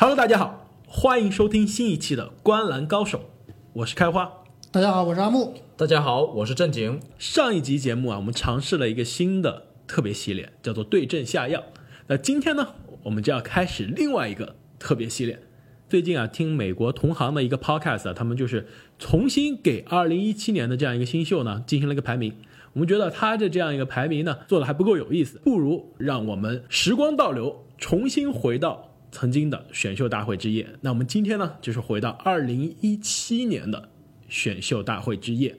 Hello，大家好，欢迎收听新一期的《观澜高手》，我是开花。大家好，我是阿木。大家好，我是正经。上一集节目啊，我们尝试了一个新的特别系列，叫做对症下药。那今天呢，我们就要开始另外一个特别系列。最近啊，听美国同行的一个 podcast 啊，他们就是重新给2017年的这样一个新秀呢进行了一个排名。我们觉得他的这样一个排名呢做的还不够有意思，不如让我们时光倒流，重新回到曾经的选秀大会之夜。那我们今天呢，就是回到2017年的选秀大会之夜。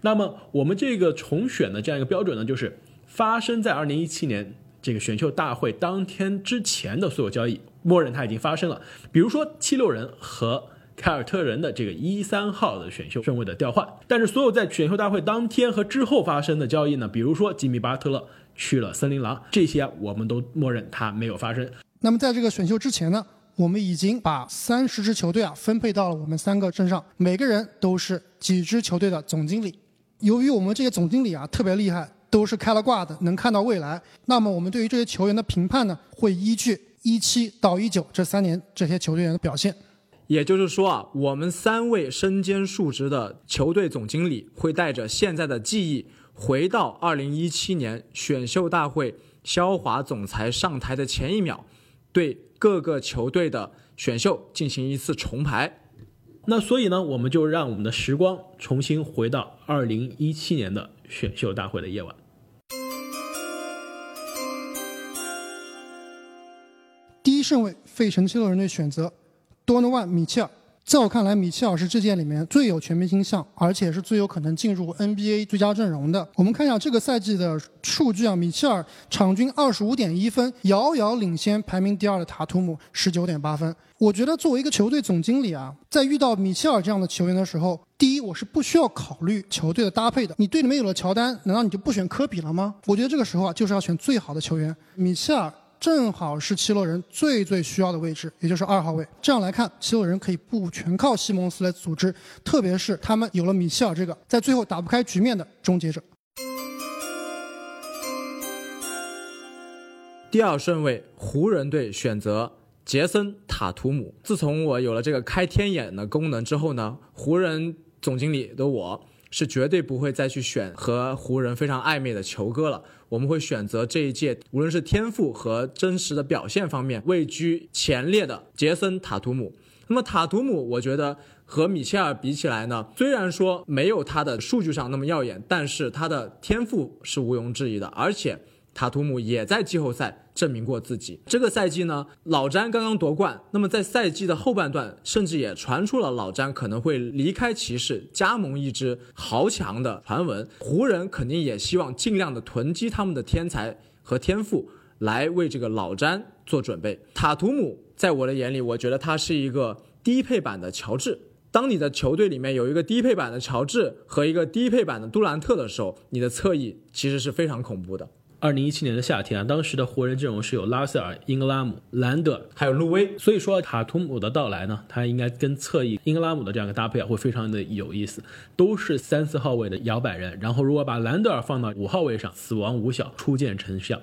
那么我们这个重选的这样一个标准呢，就是发生在2017年这个选秀大会当天之前的所有交易，默认它已经发生了。比如说七六人和凯尔特人的这个一三号的选秀顺位的调换，但是所有在选秀大会当天和之后发生的交易呢，比如说吉米巴特勒去了森林狼，这些我们都默认它没有发生。那么在这个选秀之前呢，我们已经把三十支球队啊分配到了我们三个身上，每个人都是几支球队的总经理。由于我们这些总经理啊特别厉害，都是开了挂的，能看到未来。那么我们对于这些球员的评判呢，会依据一七到一九这三年这些球队员的表现。也就是说啊，我们三位身兼数职的球队总经理会带着现在的记忆，回到二零一七年选秀大会肖华总裁上台的前一秒，对各个球队的选秀进行一次重排。那所以呢，我们就让我们的时光重新回到二零一七年的选秀大会的夜晚。第一顺位，费城七六人队选择多诺万·米切尔。在我看来，米切尔是这届里面最有全明星相，而且是最有可能进入 NBA 最佳阵容的。我们看一下这个赛季的数据啊，米切尔场均二十五点一分，遥遥领先排名第二的塔图姆十九点八分。我觉得作为一个球队总经理啊，在遇到米切尔这样的球员的时候，第一，我是不需要考虑球队的搭配的。你队里面有了乔丹，难道你就不选科比了吗？我觉得这个时候啊，就是要选最好的球员。米切尔。正好是七六人最最需要的位置，也就是二号位。这样来看，七六人可以不全靠西蒙斯来组织，特别是他们有了米切尔这个在最后打不开局面的终结者。第二顺位，湖人队选择杰森塔图姆。自从我有了这个开天眼的功能之后呢，湖人总经理的我是绝对不会再去选和湖人非常暧昧的球哥了。我们会选择这一届无论是天赋和真实的表现方面位居前列的杰森塔图姆。那么塔图姆，我觉得和米切尔比起来呢，虽然说没有他的数据上那么耀眼，但是他的天赋是毋庸置疑的，而且。塔图姆也在季后赛证明过自己。这个赛季呢，老詹刚刚夺冠，那么在赛季的后半段，甚至也传出了老詹可能会离开骑士，加盟一支豪强的传闻。湖人肯定也希望尽量的囤积他们的天才和天赋，来为这个老詹做准备。塔图姆在我的眼里，我觉得他是一个低配版的乔治。当你的球队里面有一个低配版的乔治和一个低配版的杜兰特的时候，你的侧翼其实是非常恐怖的。二零一七年的夏天啊，当时的湖人阵容是有拉塞尔、英格拉姆、兰德，还有路威。所以说塔图姆的到来呢，他应该跟侧翼英格拉姆的这样一个搭配啊，会非常的有意思。都是三四号位的摇摆人，然后如果把兰德尔放到五号位上，死亡五小，初见成效。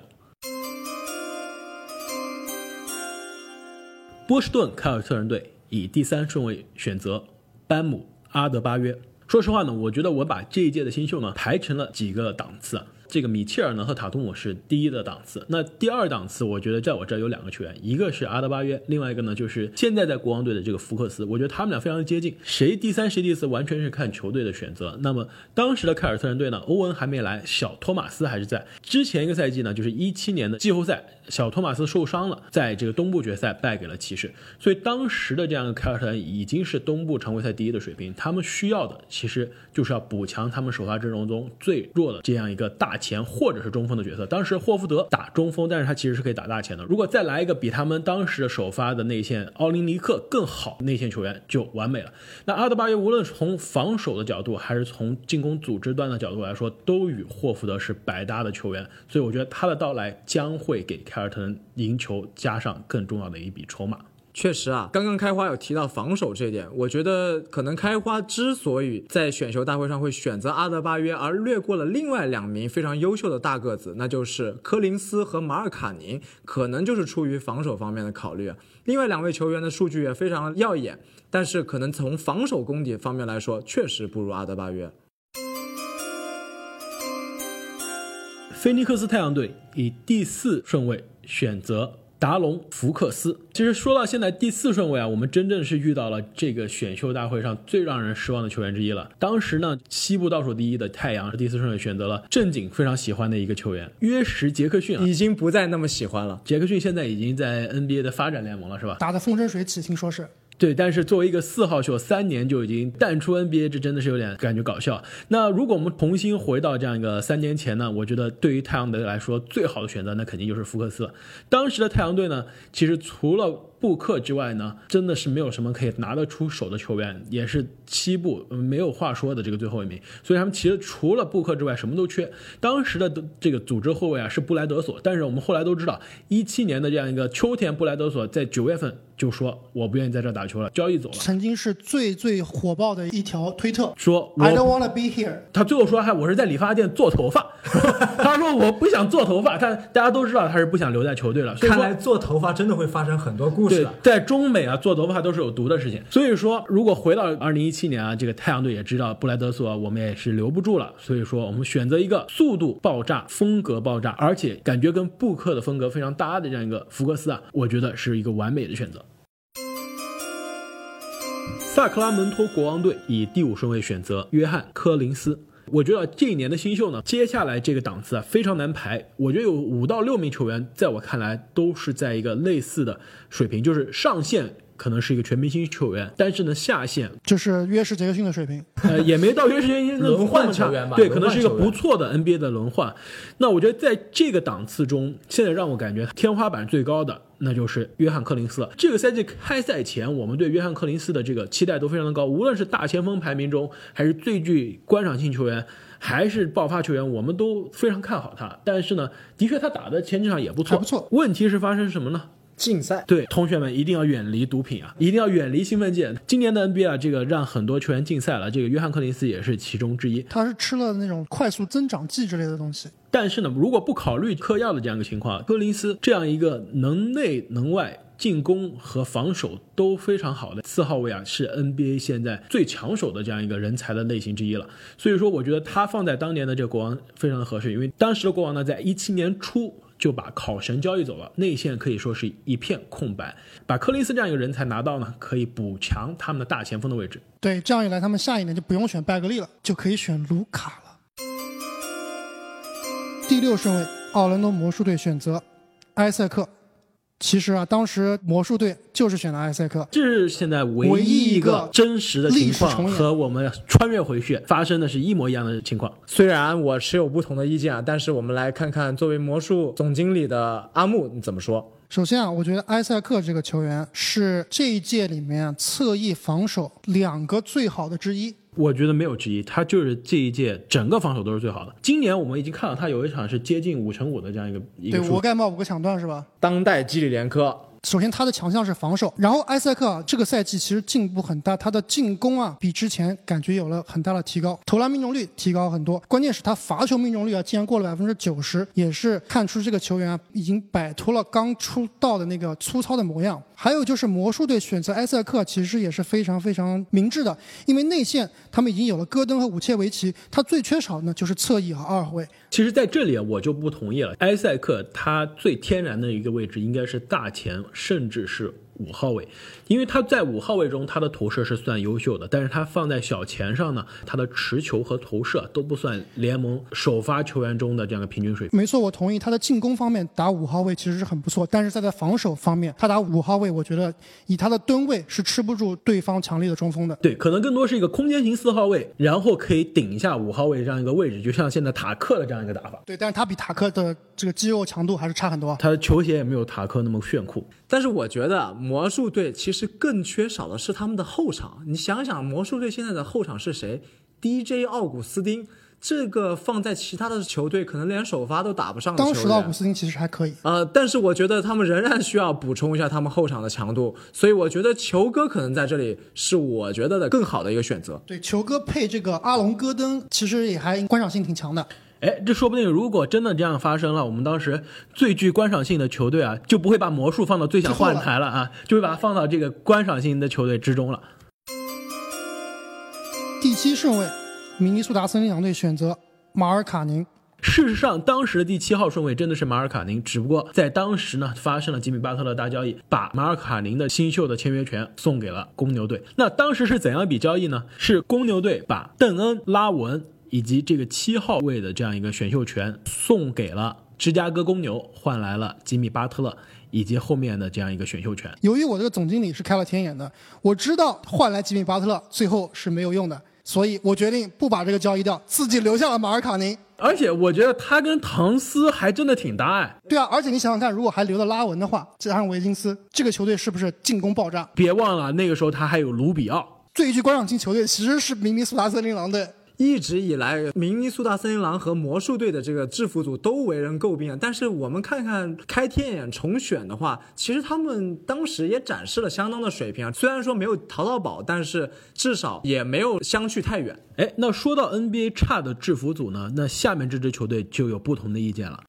波士顿凯尔特人队以第三顺位选择班姆阿德巴约。说实话呢，我觉得我把这一届的新秀呢排成了几个档次。这个米切尔呢和塔图姆是第一的档次，那第二档次，我觉得在我这儿有两个球员，一个是阿德巴约，另外一个呢就是现在在国王队的这个福克斯，我觉得他们俩非常的接近，谁第三谁第四完全是看球队的选择。那么当时的凯尔特人队呢，欧文还没来，小托马斯还是在。之前一个赛季呢，就是一七年的季后赛，小托马斯受伤了，在这个东部决赛败给了骑士，所以当时的这样的凯尔特人已经是东部常规赛第一的水平，他们需要的其实就是要补强他们首发阵容中最弱的这样一个大。前或者是中锋的角色，当时霍福德打中锋，但是他其实是可以打大前的。如果再来一个比他们当时的首发的内线奥林尼克更好内线球员，就完美了。那阿德巴约无论从防守的角度，还是从进攻组织端的角度来说，都与霍福德是百搭的球员。所以我觉得他的到来将会给凯尔特人赢球加上更重要的一笔筹码。确实啊，刚刚开花有提到防守这一点，我觉得可能开花之所以在选秀大会上会选择阿德巴约，而略过了另外两名非常优秀的大个子，那就是科林斯和马尔卡宁，可能就是出于防守方面的考虑。另外两位球员的数据也非常耀眼，但是可能从防守功底方面来说，确实不如阿德巴约。菲尼克斯太阳队以第四顺位选择达隆福克斯。其实说到现在第四顺位啊，我们真正是遇到了这个选秀大会上最让人失望的球员之一了。当时呢，西部倒数第一的太阳是第四顺位选择了正经非常喜欢的一个球员约什杰克逊啊。已经不再那么喜欢了。杰克逊现在已经在 NBA 的发展联盟了，是吧？打得风生水起，听说是。对，但是作为一个四号秀，三年就已经淡出 NBA，这真的是有点感觉搞笑。那如果我们重新回到这样一个三年前呢？我觉得对于太阳队来说，最好的选择那肯定就是福克斯。当时的太阳队呢，其实除了布克之外呢，真的是没有什么可以拿得出手的球员，也是西部没有话说的这个最后一名。所以他们其实除了布克之外什么都缺。当时的这个组织后卫啊是布莱德索，但是我们后来都知道，一七年的这样一个秋天，布莱德索在九月份就说我不愿意在这打球了，交易走了，曾经是最最火爆的一条推特。说 I don't wanna be here。他最后说还我是在理发店做头发，他说我不想做头发，他大家都知道他是不想留在球队了。看来做头发真的会发生很多故事对，。在中美啊，做头发都是有毒的事情。所以说，如果回到二零一七年啊，这个太阳队也知道布莱德索我们也是留不住了，所以说我们选择一个速度爆炸、风格爆炸，而且感觉跟布克的风格非常搭的这样一个福克斯啊，我觉得是一个完美的选择。萨克拉门托国王队以第五顺位选择约翰科林斯。我觉得这一年的新秀呢，接下来这个档次啊非常难排。我觉得有五到六名球员，在我看来都是在一个类似的水平，就是上限可能是一个全明星球员，但是呢下限就是约什杰克逊的水平。呃，也没到约什杰克逊轮换球员吧对，可能是一个不错的 NBA 的轮换。那我觉得在这个档次中，现在让我感觉天花板最高的。那就是约翰·克林斯了。这个赛季开赛前，我们对约翰·克林斯的这个期待都非常的高，无论是大前锋排名中，还是最具观赏性球员，还是爆发球员，我们都非常看好他。但是呢，的确他打的前几场也不错，不错问题是发生什么呢？竞赛对，同学们一定要远离毒品啊，一定要远离兴奋剂。今年的 NBA 啊，这个让很多球员禁赛了，这个约翰克林斯也是其中之一。他是吃了那种快速增长剂之类的东西。但是呢，如果不考虑嗑药的这样一个情况，科林斯这样一个能内能外。进攻和防守都非常好的四号位啊，是 NBA 现在最抢手的这样一个人才的类型之一了。所以说，我觉得他放在当年的这个国王非常的合适，因为当时的国王呢，在一七年初就把考神交易走了，内线可以说是一片空白。把柯林斯这样一个人才拿到呢，可以补强他们的大前锋的位置。对，这样一来，他们下一年就不用选拜格利了，就可以选卢卡了。第六顺位，奥兰多魔术队选择埃塞克。其实啊，当时魔术队就是选了埃塞克，这是现在唯唯一一一个真实的情况和我们穿越回去发生的是一模一样的情况。虽然我持有不同的意见啊，但是我们来看看作为魔术总经理的阿木你怎么说？首先啊，我觉得埃塞克这个球员是这一届里面侧翼防守两个最好的之一。我觉得没有之一，他就是这一届整个防守都是最好的。今年我们已经看到他有一场是接近五乘五的这样一个一对，个数我盖帽五个抢断是吧？当代基里连科，首先他的强项是防守，然后埃塞克啊这个赛季其实进步很大，他的进攻啊比之前感觉有了很大的提高，投篮命中率提高很多，关键是他罚球命中率啊竟然过了百分之九十，也是看出这个球员啊已经摆脱了刚出道的那个粗糙的模样。还有就是魔术队选择埃塞克其实也是非常非常明智的，因为内线他们已经有了戈登和武切维奇，他最缺少呢就是侧翼和二号位。其实，在这里我就不同意了。埃塞克他最天然的一个位置应该是大前，甚至是五号位，因为他在五号位中他的投射是算优秀的，但是他放在小前上呢，他的持球和投射都不算联盟首发球员中的这样的平均水平。没错，我同意他的进攻方面打五号位其实是很不错，但是在他防守方面，他打五号位，我觉得以他的吨位是吃不住对方强力的中锋的。对，可能更多是一个空间型四号位，然后可以顶一下五号位这样一个位置，就像现在塔克的这样一个打法。对，但是他比塔克的这个肌肉强度还是差很多。他的球鞋也没有塔克那么炫酷。但是我觉得魔术队其实更缺少的是他们的后场。你想想，魔术队现在的后场是谁？DJ 奥古斯丁这个放在其他的球队，可能连首发都打不上的球员。当时的奥古斯丁其实还可以，呃，但是我觉得他们仍然需要补充一下他们后场的强度，所以我觉得球哥可能在这里是我觉得的更好的一个选择。对球哥配这个阿隆戈登，其实也还观赏性挺强的。哎，这说不定如果真的这样发生了，我们当时最具观赏性的球队啊，就不会把魔术放到最想换台了啊，就会把它放到这个观赏性的球队之中了。第七顺位，明尼苏达森林狼队选择马尔卡宁。事实上，当时的第七号顺位真的是马尔卡宁，只不过在当时呢，发生了吉米巴特勒大交易，把马尔卡宁的新秀的签约权送给了公牛队。那当时是怎样一笔交易呢？是公牛队把邓恩、拉文。以及这个七号位的这样一个选秀权送给了芝加哥公牛，换来了吉米巴特勒以及后面的这样一个选秀权。由于我这个总经理是开了天眼的，我知道换来吉米巴特勒最后是没有用的，所以我决定不把这个交易掉，自己留下了马尔卡宁。而且我觉得他跟唐斯还真的挺搭哎。对啊，而且你想想看，如果还留了拉文的话，加上维金斯，这个球队是不是进攻爆炸？别忘了那个时候他还有卢比奥。最具观赏性球队其实是明尼苏达森林狼队。一直以来，明尼苏达森林狼和魔术队的这个制服组都为人诟病。但是我们看看开天眼重选的话，其实他们当时也展示了相当的水平啊。虽然说没有淘到宝，但是至少也没有相去太远。哎，那说到 NBA 差的制服组呢，那下面这支球队就有不同的意见了。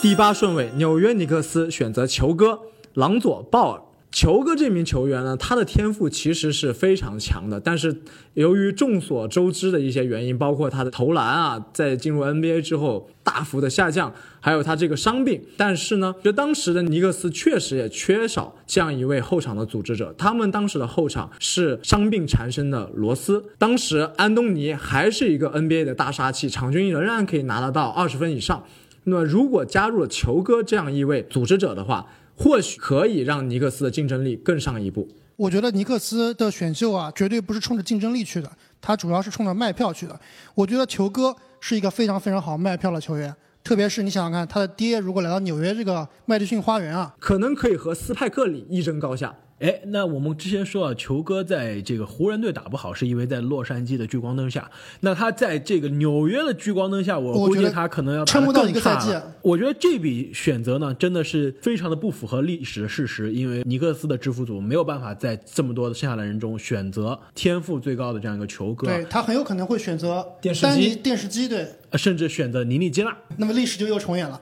第八顺位，纽约尼克斯选择球哥朗佐鲍尔。球哥这名球员呢，他的天赋其实是非常强的，但是由于众所周知的一些原因，包括他的投篮啊，在进入 NBA 之后大幅的下降，还有他这个伤病。但是呢，就当时的尼克斯确实也缺少这样一位后场的组织者。他们当时的后场是伤病缠身的罗斯，当时安东尼还是一个 NBA 的大杀器，场均仍然可以拿得到二十分以上。那么如果加入了球哥这样一位组织者的话，或许可以让尼克斯的竞争力更上一步。我觉得尼克斯的选秀啊，绝对不是冲着竞争力去的，他主要是冲着卖票去的。我觉得球哥是一个非常非常好卖票的球员，特别是你想想看，他的爹如果来到纽约这个麦迪逊花园啊，可能可以和斯派克里一争高下。哎，那我们之前说啊，球哥在这个湖人队打不好，是因为在洛杉矶的聚光灯下。那他在这个纽约的聚光灯下，我估计他可能要撑不到一个赛季。我觉得这笔选择呢，真的是非常的不符合历史的事实，因为尼克斯的制服组没有办法在这么多的剩下的人中选择天赋最高的这样一个球哥。对他很有可能会选择电视机，电视机对，甚至选择尼尼基纳。那么历史就又重演了。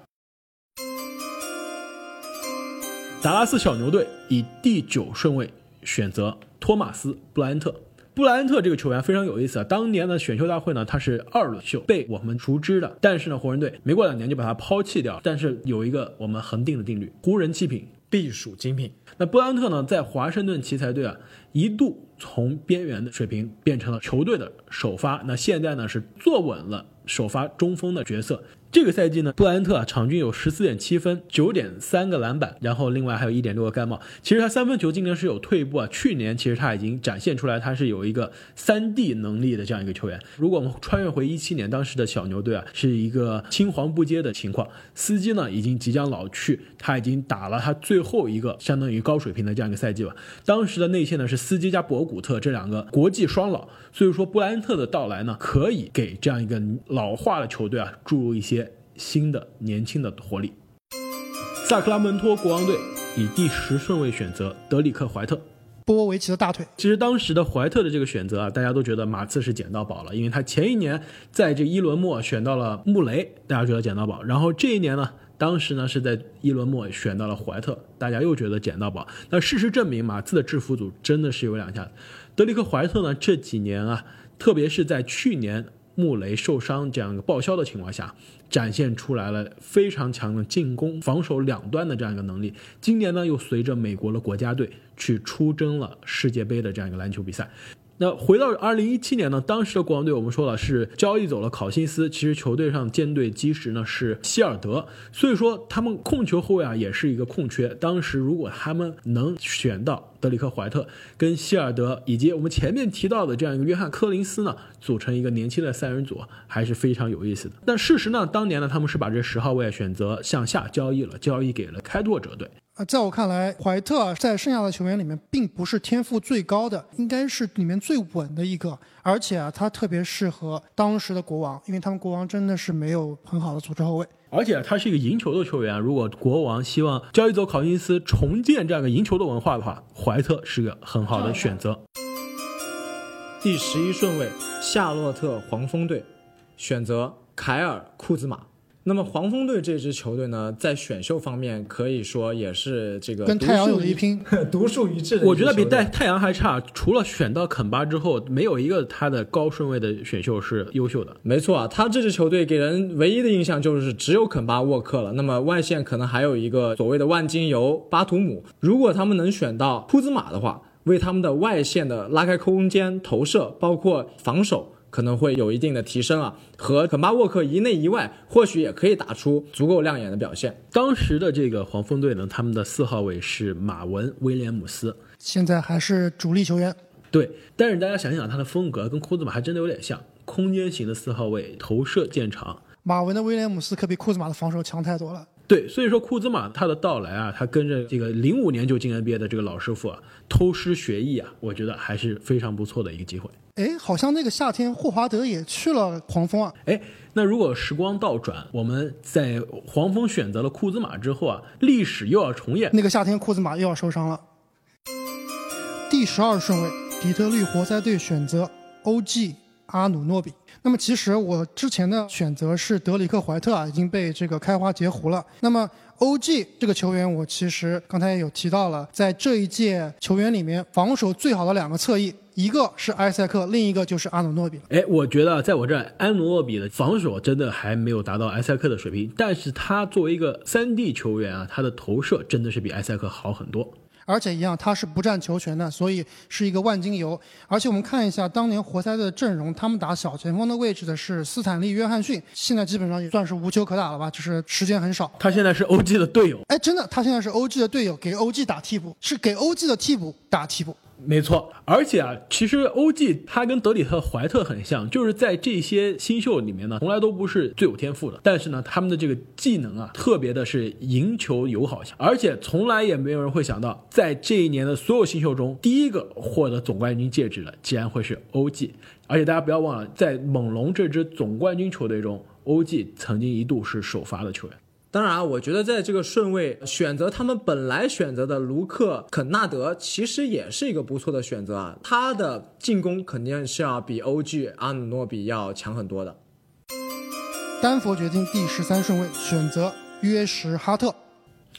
达拉斯小牛队以第九顺位。选择托马斯·布莱恩特。布莱恩特这个球员非常有意思啊！当年的选秀大会呢，他是二轮秀，被我们熟知的。但是呢，湖人队没过两年就把他抛弃掉。但是有一个我们恒定的定律：湖人七品必属精品。那布莱恩特呢，在华盛顿奇才队啊，一度从边缘的水平变成了球队的首发。那现在呢，是坐稳了首发中锋的角色。这个赛季呢，布莱恩特啊，场均有十四点七分，九点三个篮板，然后另外还有一点六个盖帽。其实他三分球今年是有退步啊，去年其实他已经展现出来他是有一个三 D 能力的这样一个球员。如果我们穿越回一七年，当时的小牛队啊，是一个青黄不接的情况，司机呢已经即将老去，他已经打了他最后一个相当于高水平的这样一个赛季了。当时的内线呢是司机加博古特这两个国际双老，所以说布莱恩特的到来呢，可以给这样一个老化的球队啊注入一些。新的年轻的活力。萨克拉门托国王队以第十顺位选择德里克怀特，波波维奇的大腿。其实当时的怀特的这个选择啊，大家都觉得马刺是捡到宝了，因为他前一年在这一轮末选到了穆雷，大家觉得捡到宝。然后这一年呢，当时呢是在一轮末选到了怀特，大家又觉得捡到宝。那事实证明，马刺的制服组真的是有两下。德里克怀特呢这几年啊，特别是在去年。穆雷受伤这样一个报销的情况下，展现出来了非常强的进攻、防守两端的这样一个能力。今年呢，又随着美国的国家队去出征了世界杯的这样一个篮球比赛。那回到二零一七年呢，当时的国王队我们说了是交易走了考辛斯，其实球队上舰队基石呢是希尔德，所以说他们控球后卫啊也是一个空缺。当时如果他们能选到德里克怀特跟希尔德以及我们前面提到的这样一个约翰科林斯呢，组成一个年轻的三人组，还是非常有意思的。但事实呢，当年呢他们是把这十号位选择向下交易了，交易给了开拓者队。啊，在我看来，怀特在剩下的球员里面并不是天赋最高的，应该是里面最稳的一个。而且啊，他特别适合当时的国王，因为他们国王真的是没有很好的组织后卫。而且他是一个赢球的球员，如果国王希望交易走考辛斯重建这样一个赢球的文化的话，怀特是个很好的选择。第十一顺位，夏洛特黄蜂队选择凯尔库兹马。那么黄蜂队这支球队呢，在选秀方面可以说也是这个跟太阳有一拼，独树一帜的。我觉得比太太阳还差，除了选到肯巴之后，没有一个他的高顺位的选秀是优秀的。没错啊，他这支球队给人唯一的印象就是只有肯巴沃克了。那么外线可能还有一个所谓的万金油巴图姆。如果他们能选到库兹马的话，为他们的外线的拉开空间、投射，包括防守。可能会有一定的提升啊，和肯巴沃克一内一外，或许也可以打出足够亮眼的表现。当时的这个黄蜂队呢，他们的四号位是马文威廉姆斯，现在还是主力球员。对，但是大家想想，他的风格跟库兹马还真的有点像，空间型的四号位，投射见长。马文的威廉姆斯可比库兹马的防守强太多了。对，所以说库兹马他的到来啊，他跟着这个零五年就进 NBA 的这个老师傅啊，偷师学艺啊，我觉得还是非常不错的一个机会。哎，好像那个夏天霍华德也去了黄蜂啊。哎，那如果时光倒转，我们在黄蜂选择了库兹马之后啊，历史又要重演。那个夏天库兹马又要受伤了。第十二顺位，底特律活塞队选择 OG 阿努诺比。那么其实我之前的选择是德里克怀特啊，已经被这个开花截胡了。那么 OG 这个球员，我其实刚才也有提到了，在这一届球员里面，防守最好的两个侧翼。一个是埃塞克，另一个就是阿努诺比。哎，我觉得在我这儿，阿努诺比的防守真的还没有达到埃塞克的水平，但是他作为一个三 D 球员啊，他的投射真的是比埃塞克好很多。而且一样，他是不占球权的，所以是一个万金油。而且我们看一下当年活塞的阵容，他们打小前锋的位置的是斯坦利·约翰逊，现在基本上也算是无球可打了吧，就是时间很少。他现在是 OG 的队友，哎，真的，他现在是 OG 的队友，给 OG 打替补，是给 OG 的替补打替补。没错，而且啊，其实欧 g 他跟德里特怀特很像，就是在这些新秀里面呢，从来都不是最有天赋的，但是呢，他们的这个技能啊，特别的是赢球友好型，而且从来也没有人会想到，在这一年的所有新秀中，第一个获得总冠军戒指的，竟然会是欧 g 而且大家不要忘了，在猛龙这支总冠军球队中，欧 g 曾经一度是首发的球员。当然，我觉得在这个顺位选择他们本来选择的卢克肯纳德，其实也是一个不错的选择啊。他的进攻肯定是要比 OG 阿努诺比要强很多的。丹佛决定第十三顺位选择约什哈特。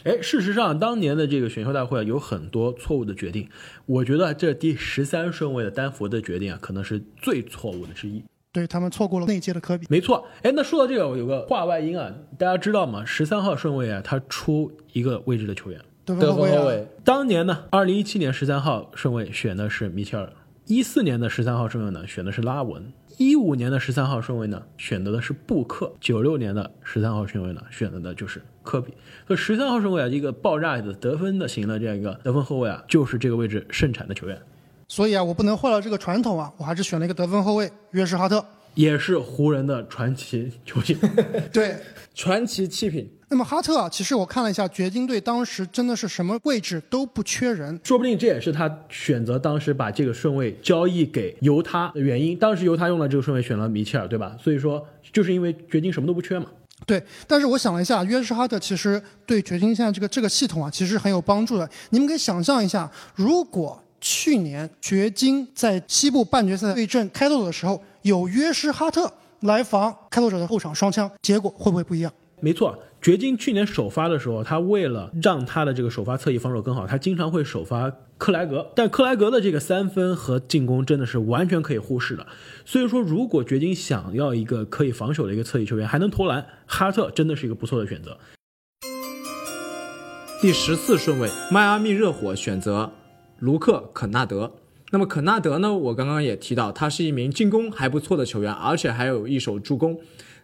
哎，事实上，当年的这个选秀大会啊有很多错误的决定，我觉得这第十三顺位的丹佛的决定啊，可能是最错误的之一。对他们错过了那届的科比，没错。哎，那说到这个，有个话外音啊，大家知道吗？十三号顺位啊，他出一个位置的球员，得分后卫。当年呢，二零一七年十三号顺位选的是米切尔，一四年的十三号顺位呢选的是拉文，一五年的十三号顺位呢选择的是布克，九六年的十三号顺位呢选择的就是科比。所以十三号顺位啊，一个爆炸的得分的型的这样一个得分后卫啊，就是这个位置盛产的球员。所以啊，我不能坏了这个传统啊，我还是选了一个得分后卫约什哈特，也是湖人的传奇球星。对，传奇弃品。那么哈特啊，其实我看了一下，掘金队当时真的是什么位置都不缺人，说不定这也是他选择当时把这个顺位交易给犹他的原因。当时犹他用了这个顺位选了米切尔，对吧？所以说就是因为掘金什么都不缺嘛。对，但是我想了一下，约什哈特其实对掘金现在这个这个系统啊，其实很有帮助的。你们可以想象一下，如果去年掘金在西部半决赛对阵开拓者的时候，有约什哈特来防开拓者的后场双枪，结果会不会不一样？没错，掘金去年首发的时候，他为了让他的这个首发侧翼防守更好，他经常会首发克莱格，但克莱格的这个三分和进攻真的是完全可以忽视的。所以说，如果掘金想要一个可以防守的一个侧翼球员，还能投篮，哈特真的是一个不错的选择。第十四顺位，迈阿密热火选择。卢克肯纳德，那么肯纳德呢？我刚刚也提到，他是一名进攻还不错的球员，而且还有一手助攻。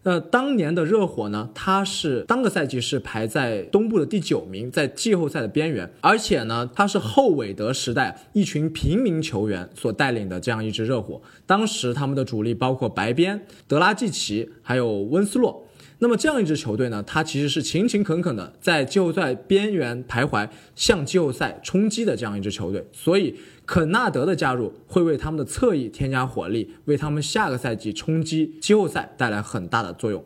那当年的热火呢？他是当个赛季是排在东部的第九名，在季后赛的边缘。而且呢，他是后韦德时代一群平民球员所带领的这样一支热火。当时他们的主力包括白边、德拉季奇，还有温斯洛。那么这样一支球队呢，它其实是勤勤恳恳的在季后赛边缘徘徊，向季后赛冲击的这样一支球队。所以肯纳德的加入会为他们的侧翼添加火力，为他们下个赛季冲击季后赛带来很大的作用。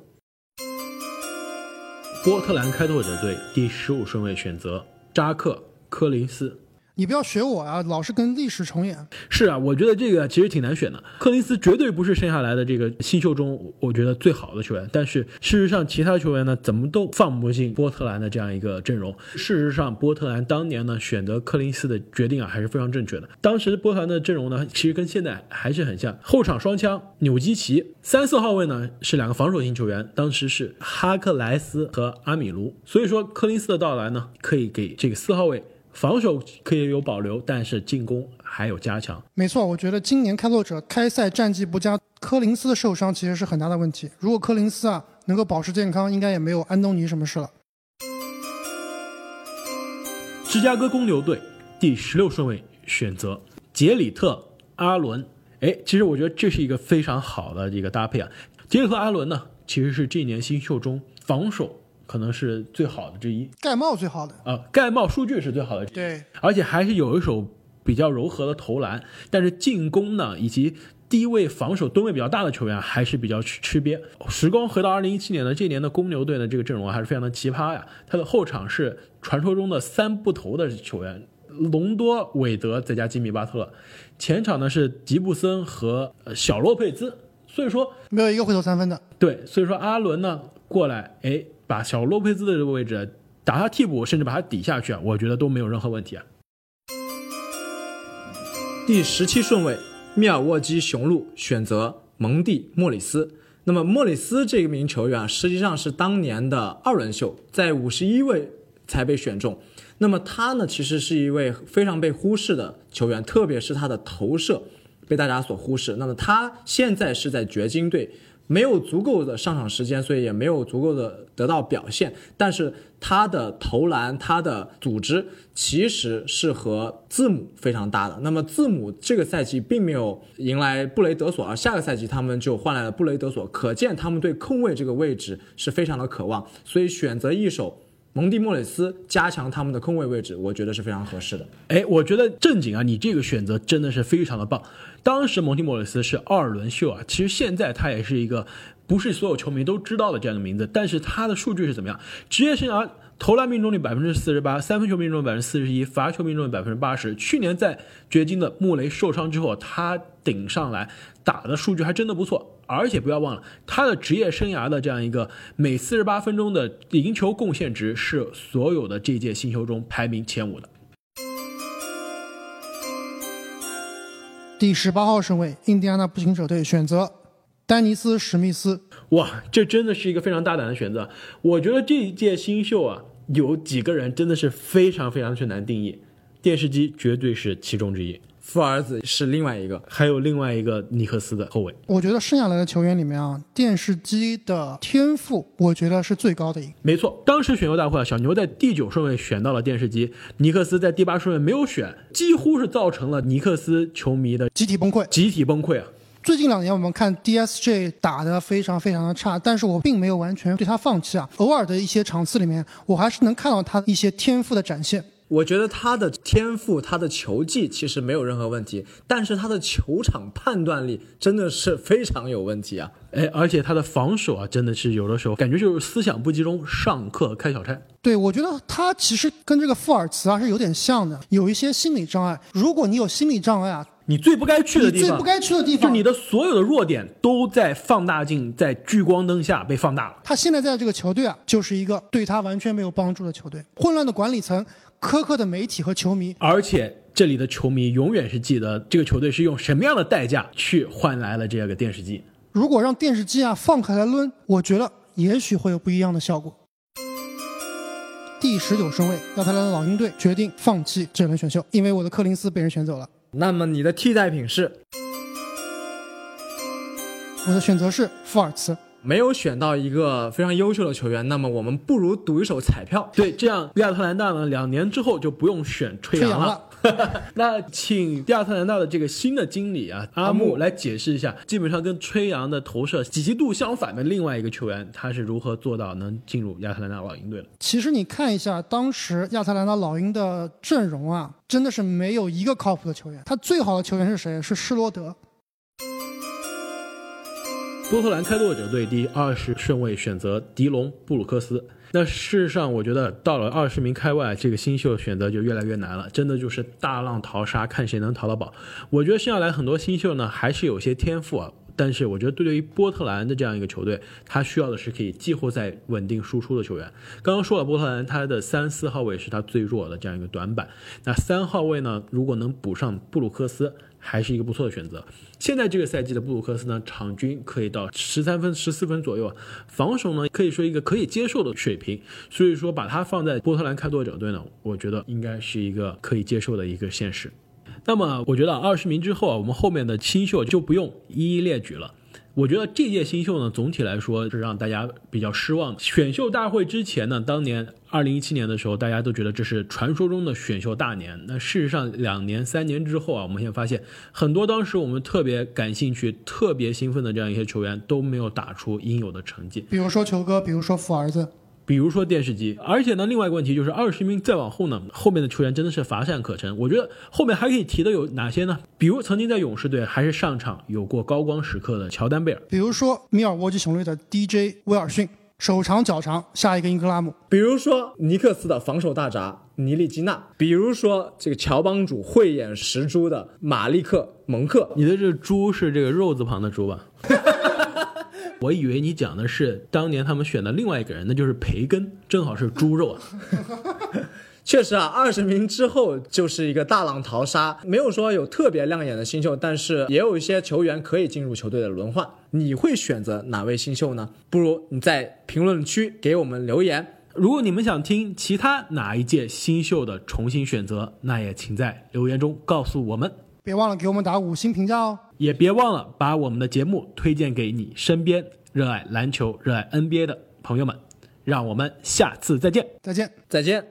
波特兰开拓者队第十五顺位选择扎克·柯林斯。你不要学我啊，老是跟历史重演。是啊，我觉得这个其实挺难选的。柯林斯绝对不是剩下来的这个新秀中我觉得最好的球员，但是事实上其他球员呢，怎么都放不进波特兰的这样一个阵容。事实上，波特兰当年呢选择柯林斯的决定啊，还是非常正确的。当时波特兰的阵容呢，其实跟现在还是很像，后场双枪纽基奇，三四号位呢是两个防守型球员，当时是哈克莱斯和阿米卢。所以说，柯林斯的到来呢，可以给这个四号位。防守可以有保留，但是进攻还有加强。没错，我觉得今年开拓者开赛战绩不佳，科林斯的受伤其实是很大的问题。如果科林斯啊能够保持健康，应该也没有安东尼什么事了。芝加哥公牛队第十六顺位选择杰里特·阿伦。哎，其实我觉得这是一个非常好的一个搭配啊。杰里特·阿伦呢，其实是这一年新秀中防守。可能是最好的之一，盖帽最好的。啊，盖帽数据是最好的，对，而且还是有一手比较柔和的投篮，但是进攻呢，以及低位防守吨位比较大的球员还是比较吃吃瘪。时光回到二零一七年呢这年的公牛队的这个阵容还是非常的奇葩呀，他的后场是传说中的三不投的球员，隆多、韦德再加吉米巴特，前场呢是吉布森和小洛佩兹，所以说没有一个会投三分的，对，所以说阿伦呢过来，哎。把小洛佩兹的这个位置打他替补，甚至把他抵下去啊，我觉得都没有任何问题啊。第十七顺位，密尔沃基雄鹿选择蒙蒂莫里斯。那么莫里斯这一名球员啊，实际上是当年的二轮秀，在五十一位才被选中。那么他呢，其实是一位非常被忽视的球员，特别是他的投射被大家所忽视。那么他现在是在掘金队。没有足够的上场时间，所以也没有足够的得到表现。但是他的投篮、他的组织其实是和字母非常搭的。那么字母这个赛季并没有迎来布雷德索，而下个赛季他们就换来了布雷德索，可见他们对控卫这个位置是非常的渴望。所以选择一手。蒙蒂莫里斯加强他们的空位位置，我觉得是非常合适的。哎，我觉得正经啊，你这个选择真的是非常的棒。当时蒙蒂莫里斯是二轮秀啊，其实现在他也是一个不是所有球迷都知道的这样的名字，但是他的数据是怎么样？职业生涯投篮命中率百分之四十八，三分球命中率百分之四十一，罚球命中率百分之八十。去年在掘金的穆雷受伤之后，他顶上来打的数据还真的不错。而且不要忘了，他的职业生涯的这样一个每四十八分钟的赢球贡献值是所有的这届新秀中排名前五的。第十八号顺位，印第安纳步行者队选择丹尼斯·史密斯。哇，这真的是一个非常大胆的选择。我觉得这一届新秀啊，有几个人真的是非常非常之难定义，电视机绝对是其中之一。富尔子是另外一个，还有另外一个尼克斯的后卫。我觉得剩下来的球员里面啊，电视机的天赋，我觉得是最高的一个。没错，当时选秀大会啊，小牛在第九顺位选到了电视机，尼克斯在第八顺位没有选，几乎是造成了尼克斯球迷的集体崩溃。集体崩溃啊！最近两年我们看 DSJ 打得非常非常的差，但是我并没有完全对他放弃啊。偶尔的一些场次里面，我还是能看到他一些天赋的展现。我觉得他的天赋，他的球技其实没有任何问题，但是他的球场判断力真的是非常有问题啊！哎，而且他的防守啊，真的是有的时候感觉就是思想不集中，上课开小差。对，我觉得他其实跟这个富尔茨啊是有点像的，有一些心理障碍。如果你有心理障碍啊，你最不该去的地方，最不该去的地方，就你的所有的弱点都在放大镜、在聚光灯下被放大了。他现在在这个球队啊，就是一个对他完全没有帮助的球队，混乱的管理层。苛刻的媒体和球迷，而且这里的球迷永远是记得这个球队是用什么样的代价去换来了这个电视机。如果让电视机啊放开来抡，我觉得也许会有不一样的效果。第十九顺位，亚特兰大老鹰队决定放弃这轮选秀，因为我的柯林斯被人选走了。那么你的替代品是？我的选择是富尔茨。没有选到一个非常优秀的球员，那么我们不如赌一手彩票。对，这样亚特兰大呢，两年之后就不用选吹杨了。那请亚特兰大的这个新的经理啊，阿木来解释一下，基本上跟吹杨的投射极度相反的另外一个球员，他是如何做到能进入亚特兰大老鹰队的？其实你看一下当时亚特兰大老鹰的阵容啊，真的是没有一个靠谱的球员。他最好的球员是谁？是施罗德。波特兰开拓者队第二十顺位选择迪隆·布鲁克斯。那事实上，我觉得到了二十名开外，这个新秀选择就越来越难了，真的就是大浪淘沙，看谁能淘到宝。我觉得剩下来很多新秀呢，还是有些天赋啊。但是我觉得对于波特兰的这样一个球队，他需要的是可以季后赛稳定输出的球员。刚刚说了，波特兰他的三四号位是他最弱的这样一个短板。那三号位呢，如果能补上布鲁克斯，还是一个不错的选择。现在这个赛季的布鲁克斯呢，场均可以到十三分、十四分左右，防守呢可以说一个可以接受的水平。所以说把他放在波特兰开拓者队呢，我觉得应该是一个可以接受的一个现实。那么我觉得二十名之后啊，我们后面的新秀就不用一一列举了。我觉得这届新秀呢，总体来说是让大家比较失望。选秀大会之前呢，当年二零一七年的时候，大家都觉得这是传说中的选秀大年。那事实上，两年、三年之后啊，我们现在发现，很多当时我们特别感兴趣、特别兴奋的这样一些球员都没有打出应有的成绩。比如说球哥，比如说富儿子。比如说电视机，而且呢，另外一个问题就是二十名再往后呢，后面的球员真的是乏善可陈。我觉得后面还可以提的有哪些呢？比如曾经在勇士队还是上场有过高光时刻的乔丹贝尔，比如说米尔沃基雄鹿的 DJ 威尔逊，手长脚长，下一个英格拉姆。比如说尼克斯的防守大闸尼利基纳，比如说这个乔帮主慧眼识珠的马利克蒙克。你的这猪是这个肉字旁的猪吧？我以为你讲的是当年他们选的另外一个人，那就是培根，正好是猪肉啊。确实啊，二十名之后就是一个大浪淘沙，没有说有特别亮眼的新秀，但是也有一些球员可以进入球队的轮换。你会选择哪位新秀呢？不如你在评论区给我们留言。如果你们想听其他哪一届新秀的重新选择，那也请在留言中告诉我们。别忘了给我们打五星评价哦。也别忘了把我们的节目推荐给你身边热爱篮球、热爱 NBA 的朋友们。让我们下次再见。再见。再见。